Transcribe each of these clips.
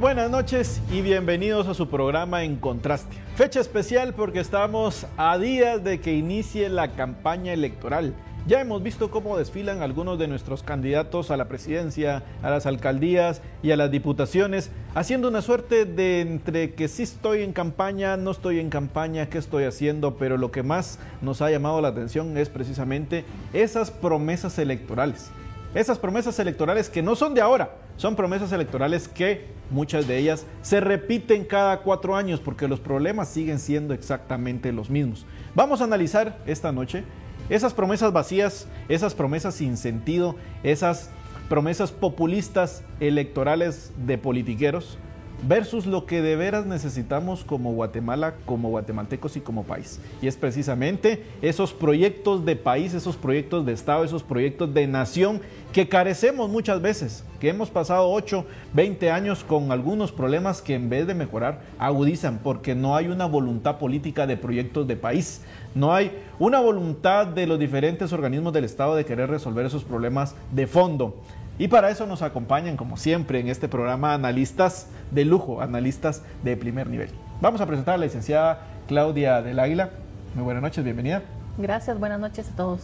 Buenas noches y bienvenidos a su programa En Contraste. Fecha especial porque estamos a días de que inicie la campaña electoral. Ya hemos visto cómo desfilan algunos de nuestros candidatos a la presidencia, a las alcaldías y a las diputaciones, haciendo una suerte de entre que sí estoy en campaña, no estoy en campaña, qué estoy haciendo, pero lo que más nos ha llamado la atención es precisamente esas promesas electorales. Esas promesas electorales que no son de ahora, son promesas electorales que muchas de ellas se repiten cada cuatro años porque los problemas siguen siendo exactamente los mismos. Vamos a analizar esta noche esas promesas vacías, esas promesas sin sentido, esas promesas populistas electorales de politiqueros versus lo que de veras necesitamos como Guatemala, como guatemaltecos y como país. Y es precisamente esos proyectos de país, esos proyectos de Estado, esos proyectos de nación que carecemos muchas veces, que hemos pasado 8, 20 años con algunos problemas que en vez de mejorar agudizan porque no hay una voluntad política de proyectos de país. No hay una voluntad de los diferentes organismos del Estado de querer resolver esos problemas de fondo. Y para eso nos acompañan, como siempre, en este programa analistas de lujo, analistas de primer nivel. Vamos a presentar a la licenciada Claudia del Águila. Muy buenas noches, bienvenida. Gracias, buenas noches a todos.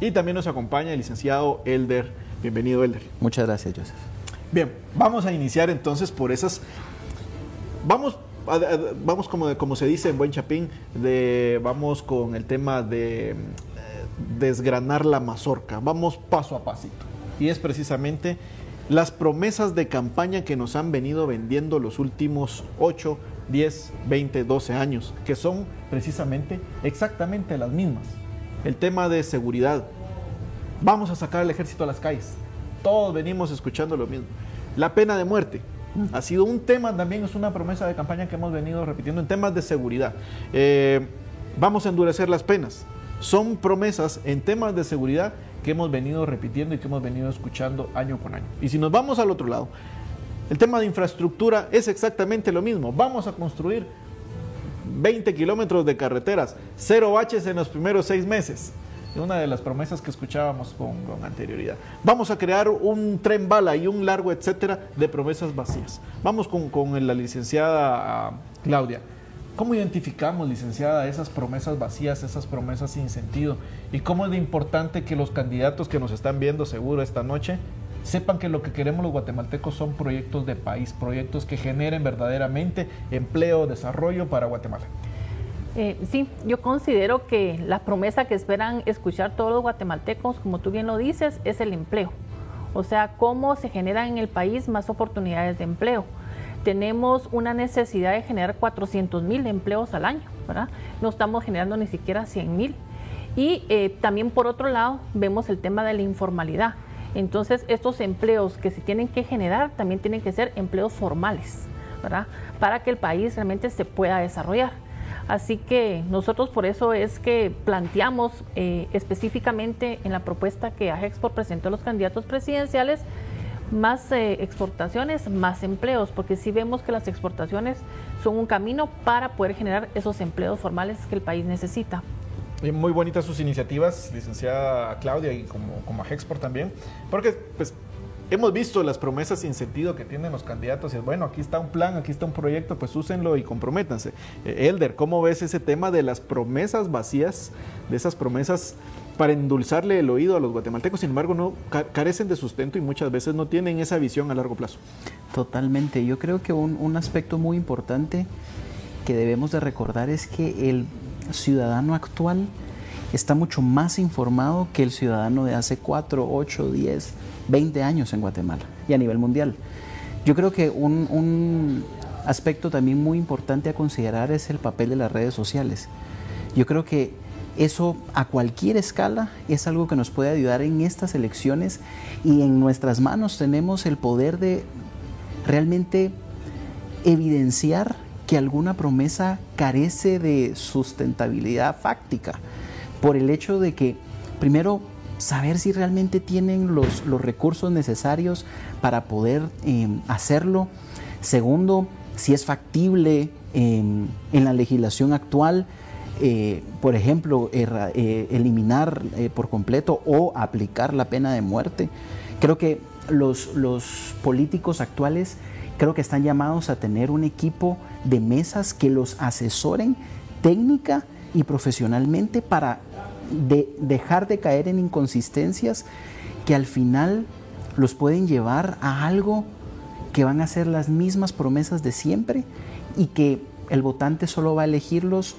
Y también nos acompaña el licenciado Elder. Bienvenido, Elder. Muchas gracias, Joseph. Bien, vamos a iniciar entonces por esas... Vamos vamos como, como se dice en buen chapín, de, vamos con el tema de eh, desgranar la mazorca, vamos paso a pasito. Y es precisamente las promesas de campaña que nos han venido vendiendo los últimos 8, 10, 20, 12 años, que son precisamente exactamente las mismas. El tema de seguridad. Vamos a sacar al ejército a las calles. Todos venimos escuchando lo mismo. La pena de muerte ha sido un tema, también es una promesa de campaña que hemos venido repitiendo en temas de seguridad. Eh, vamos a endurecer las penas. Son promesas en temas de seguridad que hemos venido repitiendo y que hemos venido escuchando año con año. Y si nos vamos al otro lado, el tema de infraestructura es exactamente lo mismo. Vamos a construir 20 kilómetros de carreteras, cero baches en los primeros seis meses una de las promesas que escuchábamos con, anterioridad. Vamos a crear un tren bala y un largo etcétera de promesas vacías. Vamos con, con la licenciada ah, Claudia. ¿Cómo identificamos, licenciada, esas promesas vacías, esas promesas sin sentido? ¿Y cómo es importante que los candidatos que nos están viendo seguro esta noche sepan que lo que queremos los guatemaltecos son proyectos de país, proyectos que generen verdaderamente empleo, desarrollo para Guatemala? Eh, sí, yo considero que la promesa que esperan escuchar todos los guatemaltecos, como tú bien lo dices, es el empleo. O sea, cómo se generan en el país más oportunidades de empleo. Tenemos una necesidad de generar 400 mil empleos al año, ¿verdad? No estamos generando ni siquiera 100 mil. Y eh, también por otro lado vemos el tema de la informalidad. Entonces, estos empleos que se tienen que generar también tienen que ser empleos formales, ¿verdad? Para que el país realmente se pueda desarrollar. Así que nosotros por eso es que planteamos eh, específicamente en la propuesta que AGEXPOR presentó a los candidatos presidenciales más eh, exportaciones, más empleos, porque sí vemos que las exportaciones son un camino para poder generar esos empleos formales que el país necesita. Muy bonitas sus iniciativas, licenciada Claudia, y como, como AGEXPOR también, porque pues hemos visto las promesas sin sentido que tienen los candidatos y bueno, aquí está un plan, aquí está un proyecto, pues úsenlo y comprométanse. Eh, Elder, ¿cómo ves ese tema de las promesas vacías, de esas promesas para endulzarle el oído a los guatemaltecos, sin embargo, no carecen de sustento y muchas veces no tienen esa visión a largo plazo? Totalmente, yo creo que un, un aspecto muy importante que debemos de recordar es que el ciudadano actual está mucho más informado que el ciudadano de hace 4, 8, 10, 20 años en Guatemala y a nivel mundial. Yo creo que un, aspecto también muy importante a considerar es el papel de las redes sociales. Yo creo que eso a cualquier escala es algo que nos puede ayudar en estas elecciones y en nuestras manos tenemos el poder de realmente evidenciar que alguna promesa carece de sustentabilidad fáctica por el hecho de que primero saber si realmente tienen los, los recursos necesarios para poder em, hacerlo. Segundo, si es factible em, en la legislación actual, eh, por ejemplo, eh, eliminar eh, por completo o aplicar la pena de muerte. Creo que los, los políticos actuales creo que están llamados a tener un equipo de mesas que los asesoren técnica y profesionalmente para dejar de caer en inconsistencias que al final los pueden llevar a algo que van a ser las mismas promesas de siempre y que el votante solo va a elegirlos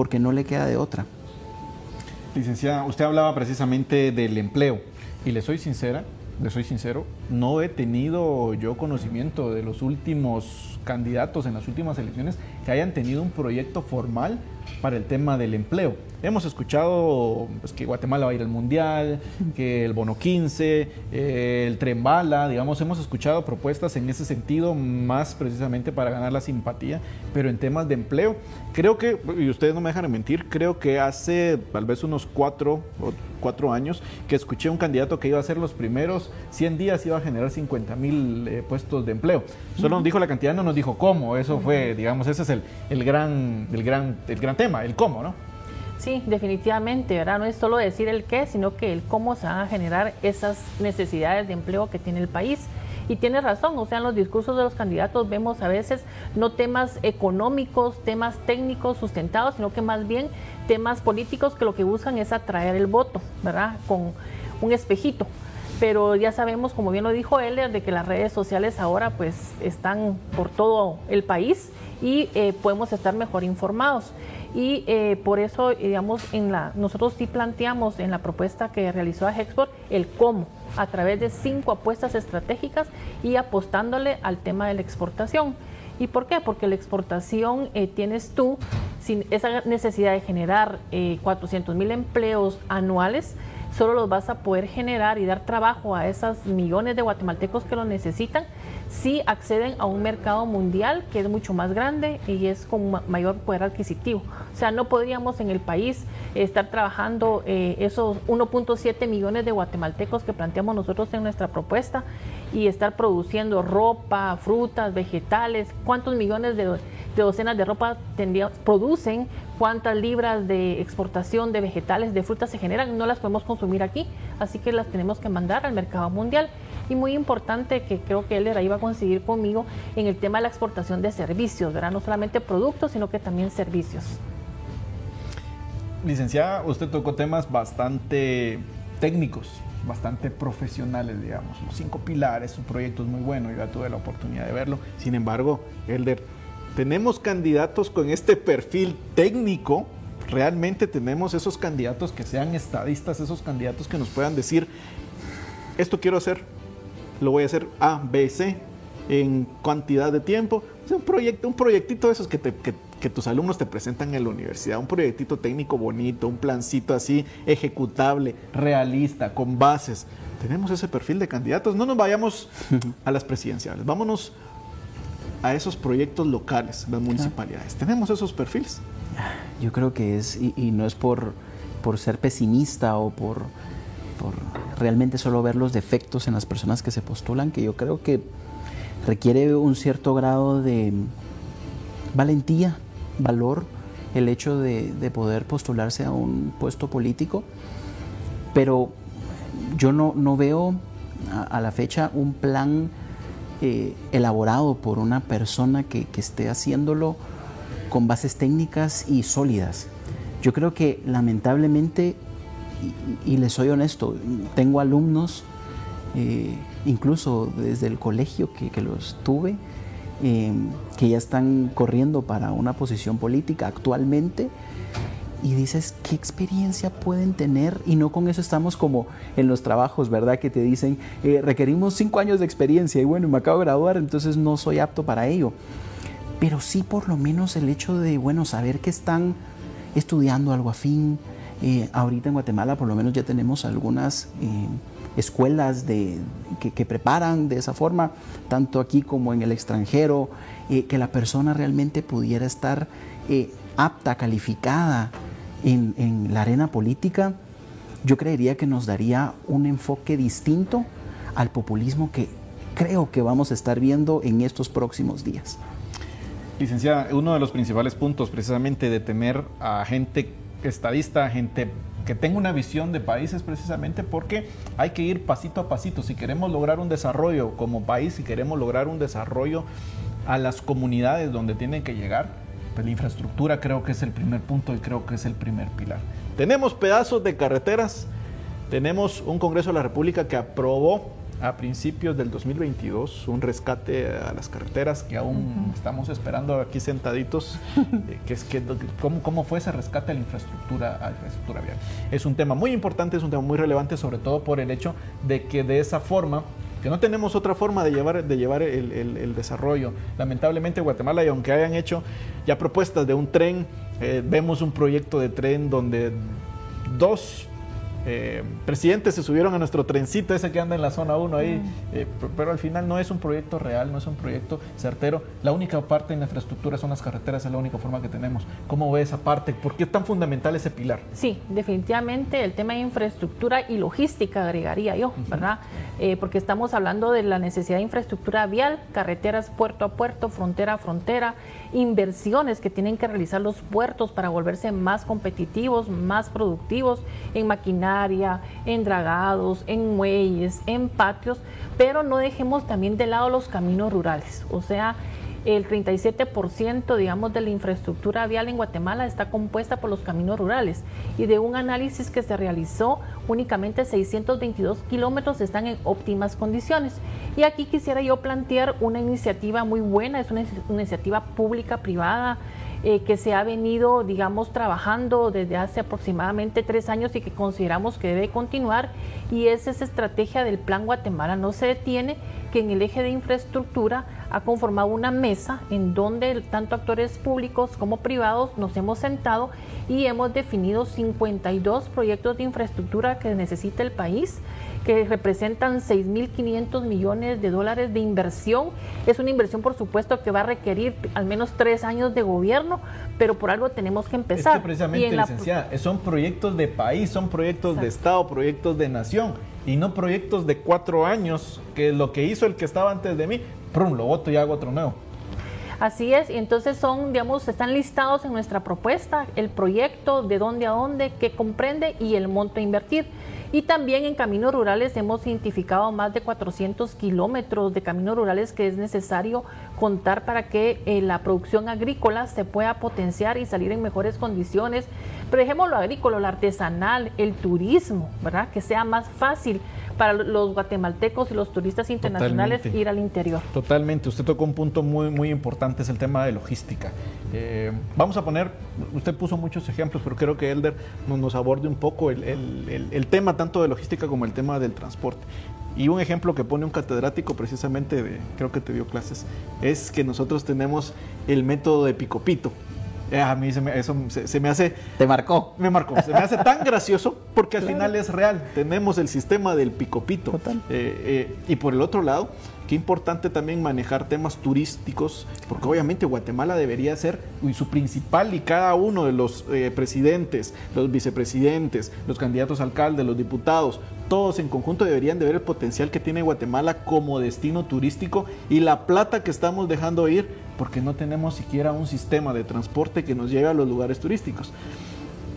porque no le queda de otra. Licenciada, usted hablaba precisamente del empleo y le soy sincera, le soy sincero, no he tenido yo conocimiento de los últimos candidatos en las últimas elecciones que hayan tenido un proyecto formal para el tema del empleo. Hemos escuchado pues, que Guatemala va a ir al Mundial, que el Bono 15, eh, el Tren Bala, digamos, hemos escuchado propuestas en ese sentido, más precisamente para ganar la simpatía, pero en temas de empleo, creo que, y ustedes no me dejan mentir, creo que hace tal vez unos cuatro, cuatro años que escuché un candidato que iba a ser los primeros 100 días, iba a generar 50 mil eh, puestos de empleo. Solo nos dijo la cantidad, no nos dijo cómo, eso fue, digamos, ese es el, el, gran, el, gran, el gran tema, el cómo, ¿no? Sí, definitivamente, ¿verdad? No es solo decir el qué, sino que el cómo se van a generar esas necesidades de empleo que tiene el país. Y tiene razón, o sea, en los discursos de los candidatos vemos a veces no temas económicos, temas técnicos sustentados, sino que más bien temas políticos que lo que buscan es atraer el voto, ¿verdad? Con un espejito. Pero ya sabemos, como bien lo dijo él, de que las redes sociales ahora pues están por todo el país y eh, podemos estar mejor informados y eh, por eso, digamos, en la, nosotros sí planteamos en la propuesta que realizó Hexport el cómo, a través de cinco apuestas estratégicas y apostándole al tema de la exportación. ¿Y por qué? Porque la exportación eh, tienes tú, sin esa necesidad de generar 400 eh, mil empleos anuales, solo los vas a poder generar y dar trabajo a esos millones de guatemaltecos que lo necesitan si acceden a un mercado mundial que es mucho más grande y es con mayor poder adquisitivo. O sea, no podríamos en el país estar trabajando eh, esos 1.7 millones de guatemaltecos que planteamos nosotros en nuestra propuesta y estar produciendo ropa, frutas, vegetales, cuántos millones de, docenas de ropa producen, cuántas libras de exportación de vegetales, de frutas se generan, no las podemos consumir aquí, así que las tenemos que mandar al mercado mundial y muy importante que creo que él ahí va a conseguir conmigo en el tema de la exportación de servicios, ¿verdad? No solamente productos, sino que también servicios. Licenciada, usted tocó temas bastante técnicos, bastante profesionales, digamos. Los cinco pilares, su proyecto es muy bueno, yo ya tuve la oportunidad de verlo. Sin embargo, Elder, tenemos candidatos con este perfil técnico, realmente tenemos esos candidatos que sean estadistas, esos candidatos que nos puedan decir, esto quiero hacer, lo voy a hacer A, B, C en cantidad de tiempo. Es un proyecto, un proyectito de esos que, que, tus alumnos te presentan en la universidad, un proyectito técnico bonito, un plancito así ejecutable, realista, con bases. Tenemos ese perfil de candidatos. No nos vayamos a las presidenciales, vámonos a esos proyectos locales, las municipalidades. ¿Tenemos esos perfiles? Yo creo que es, y, no es por, por ser pesimista o por por realmente solo ver los defectos en las personas que se postulan, que yo creo que requiere un cierto grado de valentía, valor, el hecho de, poder postularse a un puesto político, pero yo no, veo a, la fecha un plan eh, elaborado por una persona que esté haciéndolo con bases técnicas y sólidas. Yo creo que lamentablemente y, les soy honesto, tengo alumnos, eh, incluso desde el colegio que, los tuve, em, que ya están corriendo para una posición política actualmente. Y dices, ¿qué experiencia pueden tener? Y no con eso estamos como en los trabajos, ¿verdad? Que te dicen, eh, requerimos cinco años de experiencia y bueno, me acabo de graduar, entonces no soy apto para ello. Pero sí por lo menos el hecho de, bueno, saber que están estudiando algo afín, eh, ahorita en Guatemala por lo menos ya tenemos algunas eh, escuelas de, que, preparan de esa forma, tanto aquí como en el extranjero, eh, que la persona realmente pudiera estar apta, calificada en, la arena política, yo creería que nos daría un enfoque distinto al populismo que creo que vamos a estar viendo en estos próximos días. Licenciada, uno de los principales puntos precisamente de tener a gente estadista, gente que tenga una visión de país es precisamente porque hay que ir pasito a pasito. Si queremos lograr un desarrollo como país, si queremos lograr un desarrollo a las comunidades donde tienen que llegar, pues la infraestructura creo que es el primer punto y creo que es el primer pilar. Tenemos pedazos de carreteras, tenemos un Congreso de la República que aprobó a principios del 2022 un rescate a las carreteras que aún estamos esperando aquí sentaditos, eh, que es que cómo, cómo fue ese rescate a la infraestructura, a la infraestructura vial. Es un tema muy importante, es un tema muy relevante, sobre todo por el hecho de que de esa forma que no tenemos otra forma de llevar, de llevar el, el, desarrollo. Lamentablemente Guatemala, y aunque hayan hecho ya propuestas de un tren, eh, vemos un proyecto de tren donde dos eh, presidentes se subieron a nuestro trencito ese que anda en la zona 1 ahí, mm. eh, pero al final no es un proyecto real, no es un proyecto certero. La única parte en la infraestructura son las carreteras, es la única forma que tenemos. ¿Cómo ve esa parte? ¿Por qué es tan fundamental ese pilar? Sí, definitivamente el tema de infraestructura y logística agregaría yo, ¿verdad? Eh, porque estamos hablando de la necesidad de infraestructura vial, carreteras puerto a puerto, frontera a frontera, inversiones que tienen que realizar los puertos para volverse más competitivos, más productivos en maquinaria en dragados, en muelles, en patios, pero no dejemos también de lado los caminos rurales. O sea, el 37% digamos de la infraestructura vial en Guatemala está compuesta por los caminos rurales. Y de un análisis que se realizó únicamente 622 kilómetros están en óptimas condiciones. Y aquí quisiera yo plantear una iniciativa muy buena es una iniciativa pública privada eh, que se ha venido, digamos, trabajando desde hace aproximadamente tres años y que consideramos que debe continuar, y es esa estrategia del Plan Guatemala. No se detiene, que en el eje de infraestructura ha conformado una mesa en donde tanto actores públicos como privados nos hemos sentado y hemos definido 52 proyectos de infraestructura que necesita el país que representan 6.500 millones de dólares de inversión. Es una inversión, por supuesto, que va a requerir al menos tres años de gobierno, pero por algo tenemos que empezar. Es que precisamente, licenciada, son proyectos de país, son proyectos de Estado, proyectos de nación, y no proyectos de cuatro años, que lo que hizo el que estaba antes de mí, lo voto y hago otro nuevo. Así es, y entonces son, digamos, están listados en nuestra propuesta el proyecto, de dónde a dónde, qué comprende y el monto a invertir. Y también en caminos rurales hemos identificado más de 400 kilómetros de caminos rurales que es necesario contar para que eh, la producción agrícola se pueda potenciar y salir en mejores condiciones. Pero dejemos lo agrícola, lo artesanal, el turismo, ¿verdad? Que sea más fácil para los guatemaltecos y los turistas internacionales ir al interior. Totalmente, usted tocó un punto muy, muy importante, es el tema de logística. Eh, vamos a poner, usted puso muchos ejemplos, pero creo que Elder nos, nos aborde un poco el, el, el, tema tanto de logística como el tema del transporte. Y un ejemplo que pone un catedrático precisamente de, creo que te dio clases, es que nosotros tenemos el método de picopito. Eh, a mí se me, eso se, me hace... Te marcó. Me marcó. Se me hace tan gracioso porque al final es real. Tenemos el sistema del picopito. Total. Eh, eh, y por el otro lado, qué importante también manejar temas turísticos, porque obviamente Guatemala debería ser su principal y cada uno de los presidentes, los vicepresidentes, los candidatos a alcaldes, los diputados, todos en conjunto deberían de ver el potencial que tiene Guatemala como destino turístico y la plata que estamos dejando ir porque no tenemos siquiera un sistema de transporte que nos lleve a los lugares turísticos.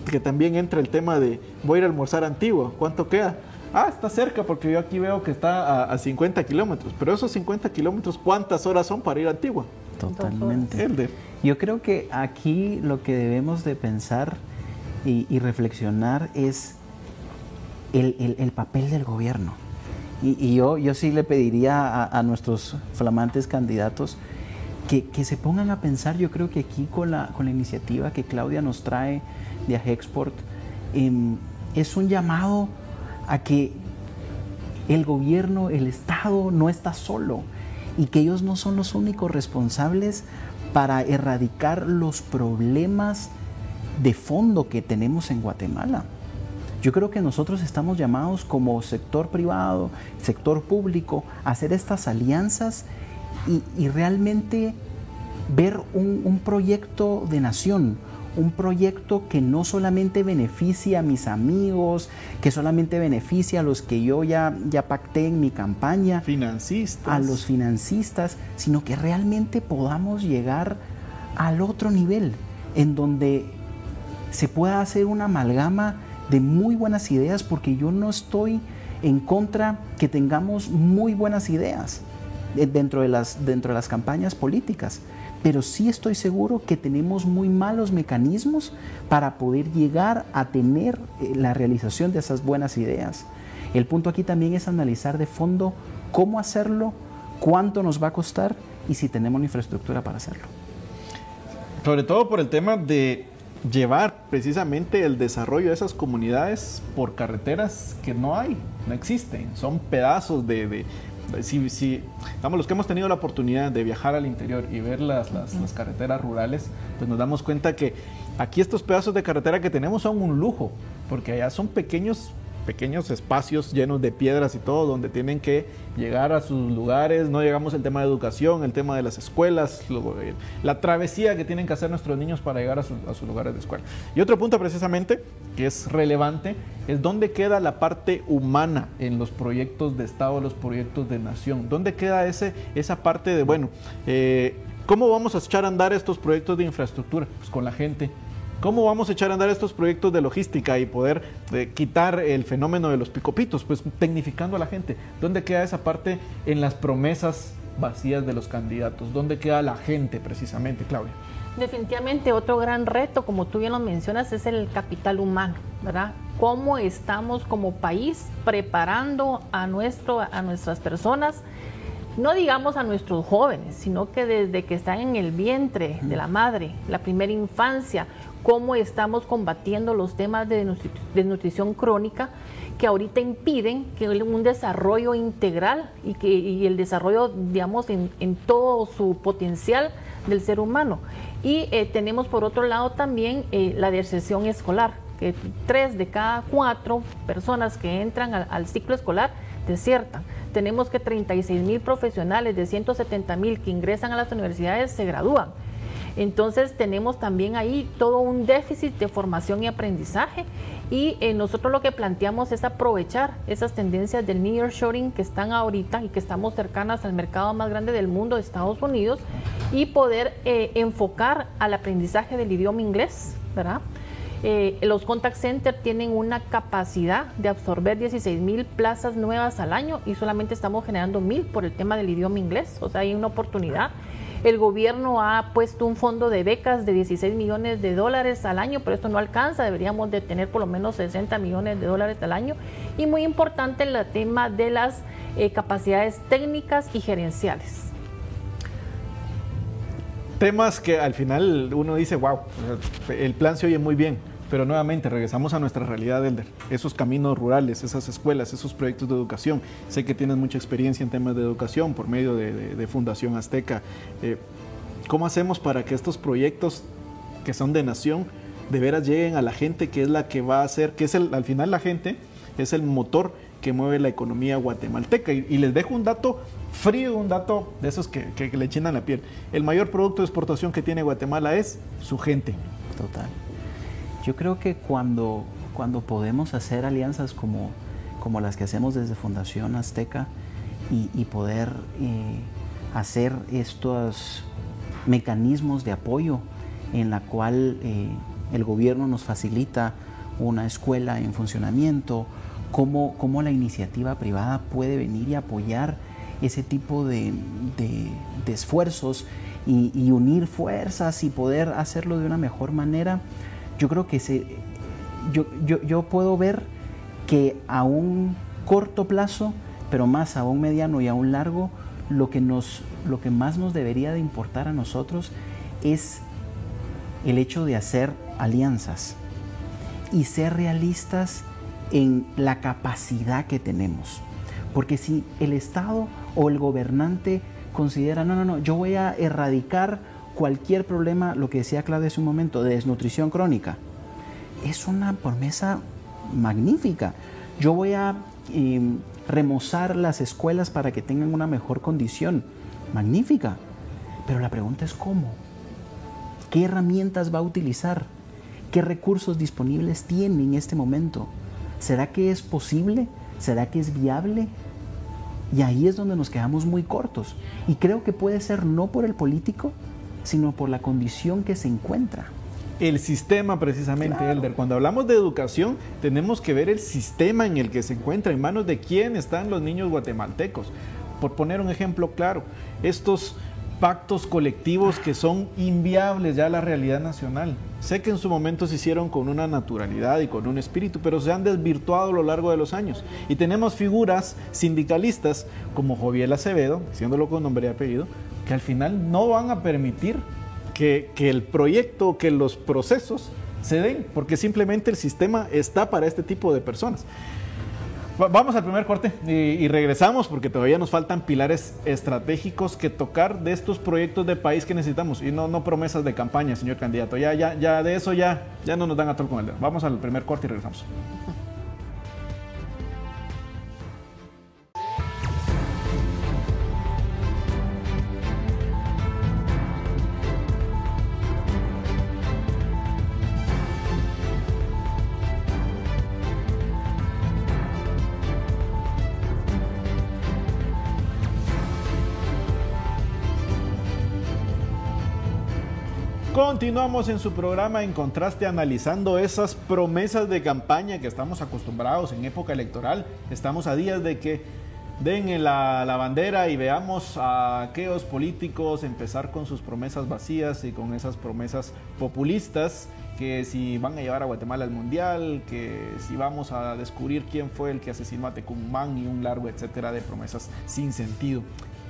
Que también entra el tema de voy a ir a almorzar antiguo, ¿cuánto queda? Ah, está cerca porque yo aquí veo que está a, 50 kilómetros, pero esos 50 kilómetros, ¿cuántas horas son para ir a Antigua? Totalmente. Yo creo que aquí lo que debemos de pensar y, reflexionar es el, papel del gobierno. Y, yo, yo sí le pediría a nuestros flamantes candidatos que, se pongan a pensar, yo creo que aquí con la, con la iniciativa que Claudia nos trae de Agexport, em, es un llamado a que el gobierno, el Estado no está solo y que ellos no son los únicos responsables para erradicar los problemas de fondo que tenemos en Guatemala. Yo creo que nosotros estamos llamados como sector privado, sector público, a hacer estas alianzas y, realmente ver un, proyecto de nación, un proyecto que no solamente beneficia a mis amigos, que solamente beneficia a los que yo ya, ya pacté en mi campaña, financistas. a los financistas, sino que realmente podamos llegar al otro nivel, en donde se pueda hacer una amalgama de muy buenas ideas porque yo no estoy en contra que tengamos muy buenas ideas eh, dentro de las, dentro de las campañas políticas, pero sí estoy seguro que tenemos muy malos mecanismos para poder llegar a tener eh, la realización de esas buenas ideas. El punto aquí también es analizar de fondo cómo hacerlo, cuánto nos va a costar y si tenemos la infraestructura para hacerlo. Sobre todo por el tema de llevar precisamente el desarrollo de esas comunidades por carreteras que no hay, no existen, son pedazos de, si, si, los que hemos tenido la oportunidad de viajar al interior y ver las, las, las, carreteras rurales, pues nos damos cuenta que aquí estos pedazos de carretera que tenemos son un lujo, porque allá son pequeños pequeños espacios llenos de piedras y todo, donde tienen que llegar a sus lugares. No llegamos al tema de educación, el tema de las escuelas, eh, la travesía que tienen que hacer nuestros niños para llegar a, sus lugares de escuela. Y otro punto precisamente que es relevante es dónde queda la parte humana en los proyectos de Estado, los proyectos de nación. ¿Dónde queda ese, esa parte de, bueno, eh, ¿cómo vamos a echar a andar estos proyectos de infraestructura? Pues con la gente, ¿Cómo vamos a echar a andar estos proyectos de logística y poder eh, quitar el fenómeno de los picopitos? Pues tecnificando a la gente. ¿Dónde queda esa parte en las promesas vacías de los candidatos? ¿Dónde queda la gente precisamente, Claudia? Definitivamente otro gran reto, como tú bien lo mencionas, es el capital humano, ¿verdad? ¿Cómo estamos como país preparando a, nuestro, a nuestras personas? no digamos a nuestros jóvenes, sino que desde que están en el vientre de la madre, la primera infancia, cómo estamos combatiendo los temas de desnutrición crónica que ahorita impiden que un desarrollo integral y, que, el desarrollo, digamos, en, todo su potencial del ser humano. Y eh, tenemos por otro lado también eh, la deserción escolar, que tres de cada cuatro personas que entran al, ciclo escolar desiertan. Tenemos que 36 mil profesionales de 170 mil que ingresan a las universidades se gradúan. Entonces tenemos también ahí todo un déficit de formación y aprendizaje y eh, nosotros lo que planteamos es aprovechar esas tendencias del nearshoring que están ahorita y que estamos cercanas al mercado más grande del mundo, Estados Unidos, y poder eh, enfocar al aprendizaje del idioma inglés, ¿verdad? Eh, los contact centers tienen una capacidad de absorber 16 mil plazas nuevas al año y solamente estamos generando mil por el tema del idioma inglés, o sea, hay una oportunidad. El gobierno ha puesto un fondo de becas de 16 millones de dólares al año, pero esto no alcanza, deberíamos de tener por lo menos 60 millones de dólares al año. Y muy importante el tema de las eh, capacidades técnicas y gerenciales. Temas que al final uno dice, wow, el plan se oye muy bien pero nuevamente regresamos a nuestra realidad, Elder. Esos caminos rurales, esas escuelas, esos proyectos de educación. Sé que tienes mucha experiencia en temas de educación por medio de, Fundación Azteca. Eh, ¿Cómo hacemos para que estos proyectos que son de nación de veras lleguen a la gente que es la que va a hacer, que es el, al final la gente es el motor que mueve la economía guatemalteca. Y, les dejo un dato frío, un dato de esos que, que, que le chinan la piel. El mayor producto de exportación que tiene Guatemala es su gente. Total. Yo creo que cuando, cuando podemos hacer alianzas como, como las que hacemos desde Fundación Azteca y, poder eh, hacer estos mecanismos de apoyo en la cual eh, el gobierno nos facilita una escuela en funcionamiento, cómo, cómo, la iniciativa privada puede venir y apoyar ese tipo de, de, esfuerzos y, y, unir fuerzas y poder hacerlo de una mejor manera yo creo que se, yo, yo, puedo ver que a un corto plazo, pero más a un mediano y a un largo, lo que, nos, lo que más nos debería de importar a nosotros es el hecho de hacer alianzas y ser realistas en la capacidad que tenemos. Porque si el Estado o el gobernante considera, no, no, no, yo voy a erradicar cualquier problema, lo que decía Claudia hace un momento, de desnutrición crónica, es una promesa magnífica. Yo voy a em, remozar las escuelas para que tengan una mejor condición. Magnífica. Pero la pregunta es cómo. ¿Qué herramientas va a utilizar? ¿Qué recursos disponibles tiene en este momento? ¿Será que es posible? ¿Será que es viable? Y ahí es donde nos quedamos muy cortos. Y creo que puede ser no por el político, sino por la condición que se encuentra. el sistema precisamente, Elder. Cuando hablamos de educación, tenemos que ver el sistema en el que se encuentra, en manos de quién están los niños guatemaltecos. Por poner un ejemplo claro, estos pactos colectivos que son inviables ya a la realidad nacional. Sé que en su momento se hicieron con una naturalidad y con un espíritu, pero se han desvirtuado a lo largo de los años. Y tenemos figuras sindicalistas como Joviel Acevedo, diciéndolo con nombre y apellido, que al final no van a permitir que, que el proyecto, que los procesos se den, porque simplemente el sistema está para este tipo de personas. Vamos al primer corte y, regresamos porque todavía nos faltan pilares estratégicos que tocar de estos proyectos de país que necesitamos y no, no promesas de campaña, señor candidato. Ya, ya, ya de eso ya, ya no nos dan a todo con el dedo. Vamos al primer corte y regresamos. Continuamos en su programa en contraste analizando esas promesas de campaña que estamos acostumbrados en época electoral. Estamos a días de que den la, la bandera y veamos a aquellos políticos empezar con sus promesas vacías y con esas promesas populistas que si van a llevar a Guatemala al Mundial, que si vamos a descubrir quién fue el que asesinó a Tecumán y un largo etcétera de promesas sin sentido.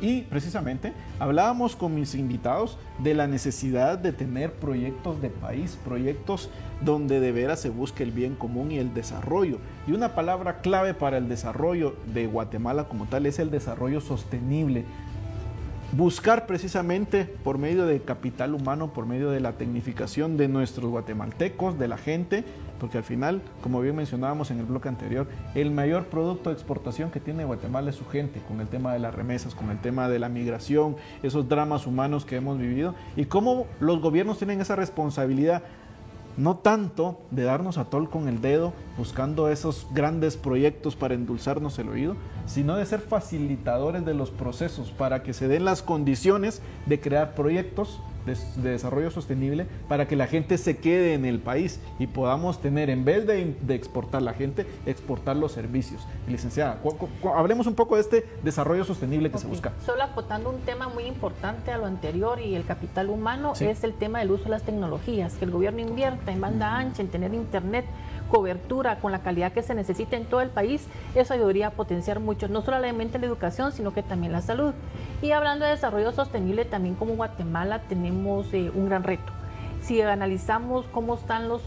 Y precisamente hablábamos con mis invitados de la necesidad de tener proyectos de país, proyectos donde de veras se busque el bien común y el desarrollo. Y una palabra clave para el desarrollo de Guatemala como tal es el desarrollo sostenible buscar precisamente por medio de capital humano, por medio de la tecnificación de nuestros guatemaltecos, de la gente, porque al final, como bien mencionábamos en el bloque anterior, el mayor producto de exportación que tiene Guatemala es su gente, con el tema de las remesas, con el tema de la migración, esos dramas humanos que hemos vivido, y cómo los gobiernos tienen esa responsabilidad no tanto de darnos a tol con el dedo buscando esos grandes proyectos para endulzarnos el oído, sino de ser facilitadores de los procesos para que se den las condiciones de crear proyectos de, desarrollo sostenible para que la gente se quede en el país y podamos tener, en vez de, exportar la gente, exportar los servicios. Licenciada, hablemos un poco de este desarrollo sostenible que se busca. Solo aportando un tema muy importante a lo anterior y el capital humano es el tema del uso de las tecnologías, que el gobierno invierta en banda ancha, en tener internet cobertura con la calidad que se necesita en todo el país, eso ayudaría a potenciar mucho, no solamente la educación, sino que también la salud. Y hablando de desarrollo sostenible, también como Guatemala tenemos eh, un gran reto. Si analizamos cómo están los,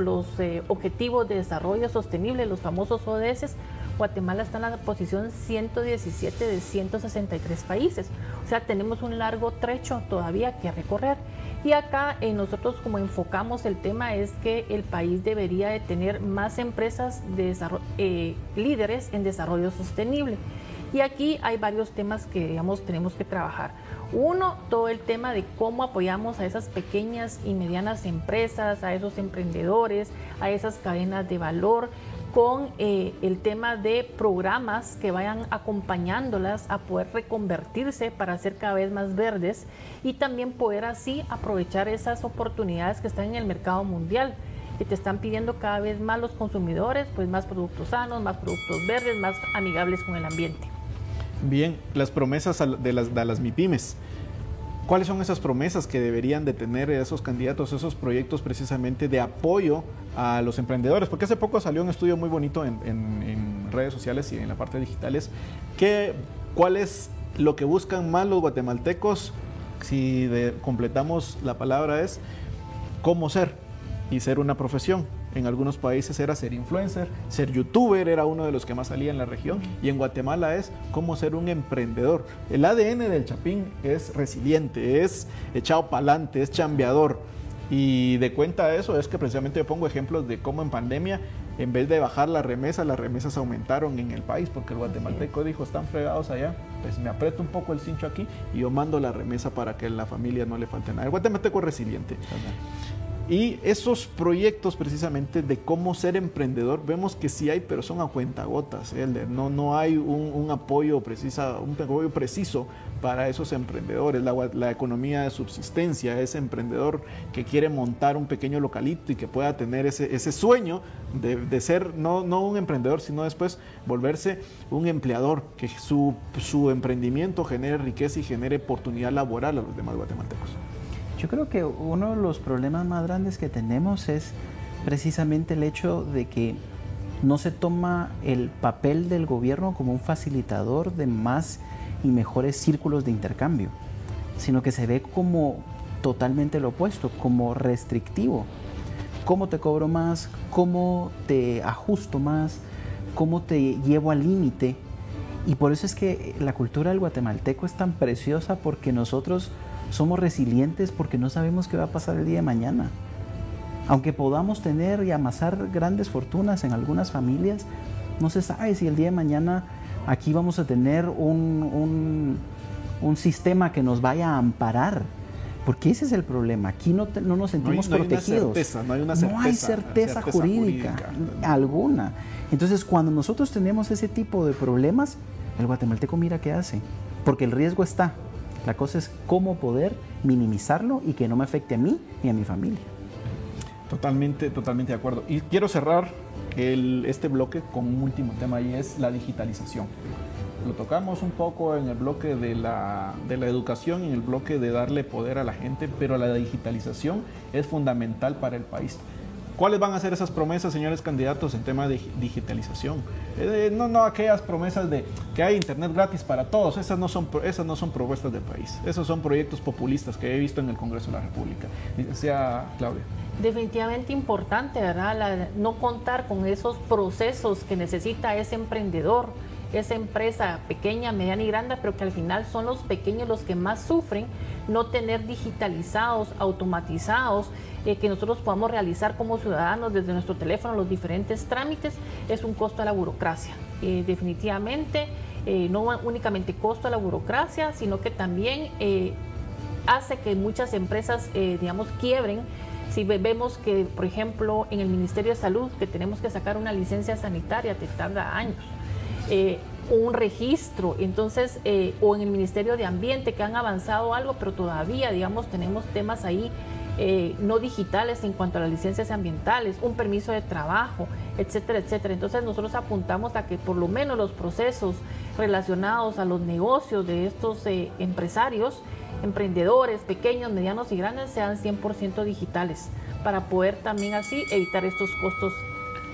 los eh, objetivos de desarrollo sostenible, los famosos ODS, Guatemala está en la posición 117 de 163 países. O sea, tenemos un largo trecho todavía que recorrer. Y acá eh, nosotros como enfocamos el tema es que el país debería de tener más empresas de eh, líderes en desarrollo sostenible. Y aquí hay varios temas que digamos tenemos que trabajar. Uno, todo el tema de cómo apoyamos a esas pequeñas y medianas empresas, a esos emprendedores, a esas cadenas de valor, con eh, el tema de programas que vayan acompañándolas a poder reconvertirse para ser cada vez más verdes y también poder así aprovechar esas oportunidades que están en el mercado mundial que te están pidiendo cada vez más los consumidores, pues más productos sanos, más productos verdes, más amigables con el ambiente. Bien, las promesas de las, de las MIPIMES. ¿Cuáles son esas promesas que deberían de tener esos candidatos, esos proyectos precisamente de apoyo a los emprendedores? Porque hace poco salió un estudio muy bonito en, redes sociales y en la parte digitales, que cuál es lo que buscan más los guatemaltecos, si completamos la palabra es cómo ser y ser una profesión. En algunos países era ser influencer, ser youtuber era uno de los que más salía en la región y en Guatemala es cómo ser un emprendedor. El ADN del Chapín es resiliente, es echado para adelante, es chambeador. Y de cuenta de eso es que precisamente yo pongo ejemplos de cómo en pandemia, en vez de bajar la remesa, las remesas aumentaron en el país, porque el guatemalteco dijo, están fregados allá, pues me aprieto un poco el cincho aquí y yo mando la remesa para que la familia no le falte nada. El guatemalteco es resiliente. Y esos proyectos precisamente de cómo ser emprendedor, vemos que sí hay, pero son a cuentagotas, Elder. No, no hay un, apoyo precisa, un apoyo preciso para esos emprendedores, la, economía de subsistencia, ese emprendedor que quiere montar un pequeño localito y que pueda tener ese, sueño de, ser no, no, un emprendedor, sino después volverse un empleador, que su, su emprendimiento genere riqueza y genere oportunidad laboral a los demás guatemaltecos. Yo creo que uno de los problemas más grandes que tenemos es precisamente el hecho de que no se toma el papel del gobierno como un facilitador de más y mejores círculos de intercambio, sino que se ve como totalmente lo opuesto, como restrictivo. ¿Cómo te cobro más? ¿Cómo te ajusto más? ¿Cómo te llevo al límite? Y por eso es que la cultura del guatemalteco es tan preciosa porque nosotros somos resilientes porque no sabemos qué va a pasar el día de mañana. Aunque podamos tener y amasar grandes fortunas en algunas familias, no se sabe si el día de mañana aquí vamos a tener un, sistema que nos vaya a amparar. Porque ese es el problema. Aquí no, no nos sentimos protegidos. no hay una certeza, jurídica, alguna. Entonces, cuando nosotros tenemos ese tipo de problemas, el guatemalteco mira qué hace. Porque el riesgo está. La cosa es cómo poder minimizarlo y que no me afecte a mí ni a mi familia. Totalmente, totalmente de acuerdo. Y quiero cerrar este bloque con un último tema y es la digitalización. Lo tocamos un poco en el bloque de la, de la educación, en el bloque de darle poder a la gente, pero la digitalización es fundamental para el país. ¿Cuáles van a ser esas promesas, señores candidatos, en tema de digitalización? Eh, no, no aquellas promesas de que hay internet gratis para todos. Esas no son, esas no son propuestas del país. Esos son proyectos populistas que he visto en el Congreso de la República. Sea Claudia. Definitivamente importante, ¿verdad? no contar con esos procesos que necesita ese emprendedor esa empresa pequeña, mediana y grande, pero que al final son los pequeños los que más sufren, no tener digitalizados, automatizados, eh, que nosotros podamos realizar como ciudadanos desde nuestro teléfono los diferentes trámites, es un costo a la burocracia. Eh, definitivamente, eh, no únicamente costo a la burocracia, sino que también hace que muchas empresas, digamos, quiebren si vemos que, por ejemplo, en el Ministerio de Salud, que tenemos que sacar una licencia sanitaria, te tarda años. Eh, un registro, entonces, eh, o en el Ministerio de Ambiente que han avanzado algo, pero todavía, digamos, tenemos temas ahí eh, no digitales en cuanto a las licencias ambientales, un permiso de trabajo, etcétera, etcétera. Entonces nosotros apuntamos a que por lo menos los procesos relacionados a los negocios de estos empresarios, emprendedores, pequeños, medianos y grandes, sean 100% digitales, para poder también así evitar estos costos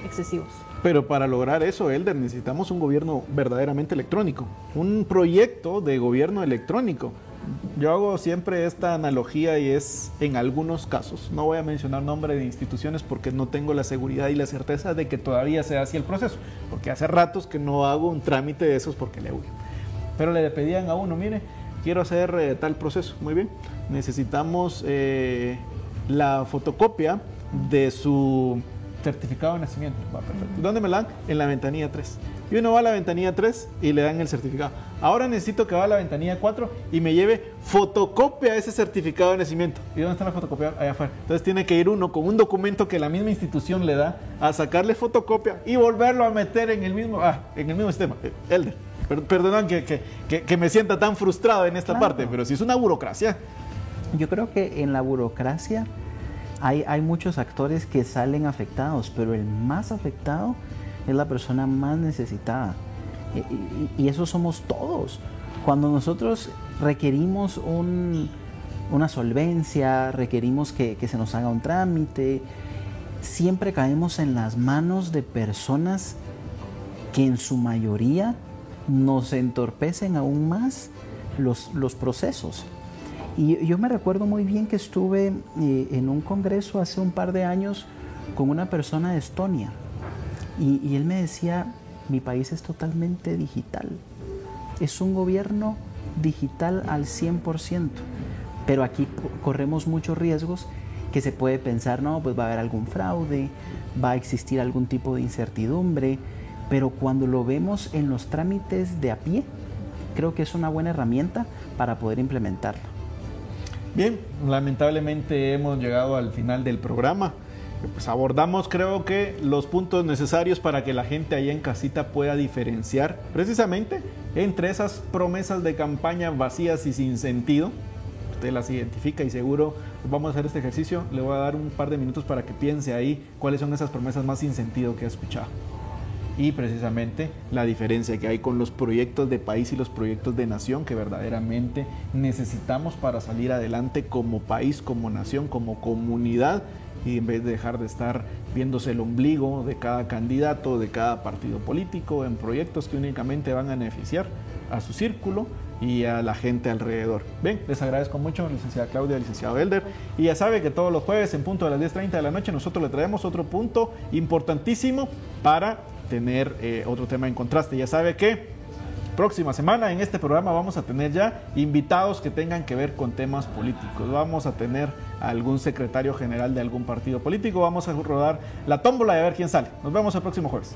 excesivos. Pero para lograr eso, Elder, necesitamos un gobierno verdaderamente electrónico, un proyecto de gobierno electrónico. Yo hago siempre esta analogía y es en algunos casos, no voy a mencionar nombre de instituciones porque no tengo la seguridad y la certeza de que todavía sea así el proceso, porque hace ratos que no hago un trámite de esos porque le huyo. Pero le pedían a uno, mire, quiero hacer eh, tal proceso, muy bien, necesitamos eh, la fotocopia de su certificado de nacimiento. ¿Dónde me la dan? En la ventanilla 3. Y uno va a la ventanilla 3 y le dan el certificado. Ahora necesito que vaya a la ventanilla 4 y me lleve fotocopia de ese certificado de nacimiento. ¿Y dónde está la fotocopia? Allá afuera. Entonces tiene que ir uno con un documento que la misma institución le da a sacarle fotocopia y volverlo a meter en el mismo, ah, en el mismo sistema. Elder, perdón que, que, que, me sienta tan frustrado en esta parte, pero si es una burocracia. Yo creo que en la burocracia hay, muchos actores que salen afectados, pero el más afectado es la persona más necesitada. Y, eso somos todos. Cuando nosotros requerimos una solvencia, requerimos que, se nos haga un trámite, siempre caemos en las manos de personas que en su mayoría nos entorpecen aún más los procesos. Y yo me recuerdo muy bien que estuve eh, en un congreso hace un par de años con una persona de Estonia. Y, él me decía, mi país es totalmente digital. Es un gobierno digital al 100%. Pero aquí corremos muchos riesgos que se puede pensar, no, pues va a haber algún fraude, va a existir algún tipo de incertidumbre, pero cuando lo vemos en los trámites de a pie, creo que es una buena herramienta para poder implementarlo. Bien, lamentablemente hemos llegado al final del programa. Pues abordamos creo que los puntos necesarios para que la gente ahí en casita pueda diferenciar precisamente entre esas promesas de campaña vacías y sin sentido. Usted las identifica y seguro vamos a hacer este ejercicio. Le voy a dar un par de minutos para que piense ahí cuáles son esas promesas más sin sentido que ha escuchado y precisamente la diferencia que hay con los proyectos de país y los proyectos de nación que verdaderamente necesitamos para salir adelante como país, como nación, como comunidad y en vez de dejar de estar viéndose el ombligo de cada candidato, de cada partido político en proyectos que únicamente van a beneficiar a su círculo y a la gente alrededor. Bien, les agradezco mucho, licenciada Claudia, licenciado Elder. Y ya sabe que todos los jueves en punto de las 10.30 de la noche nosotros le traemos otro punto importantísimo para tener eh, otro tema en contraste. Ya sabe que próxima semana en este programa vamos a tener ya invitados que tengan que ver con temas políticos. Vamos a tener algún secretario general de algún partido político. Vamos a rodar la tómbola y a ver quién sale. Nos vemos el próximo jueves.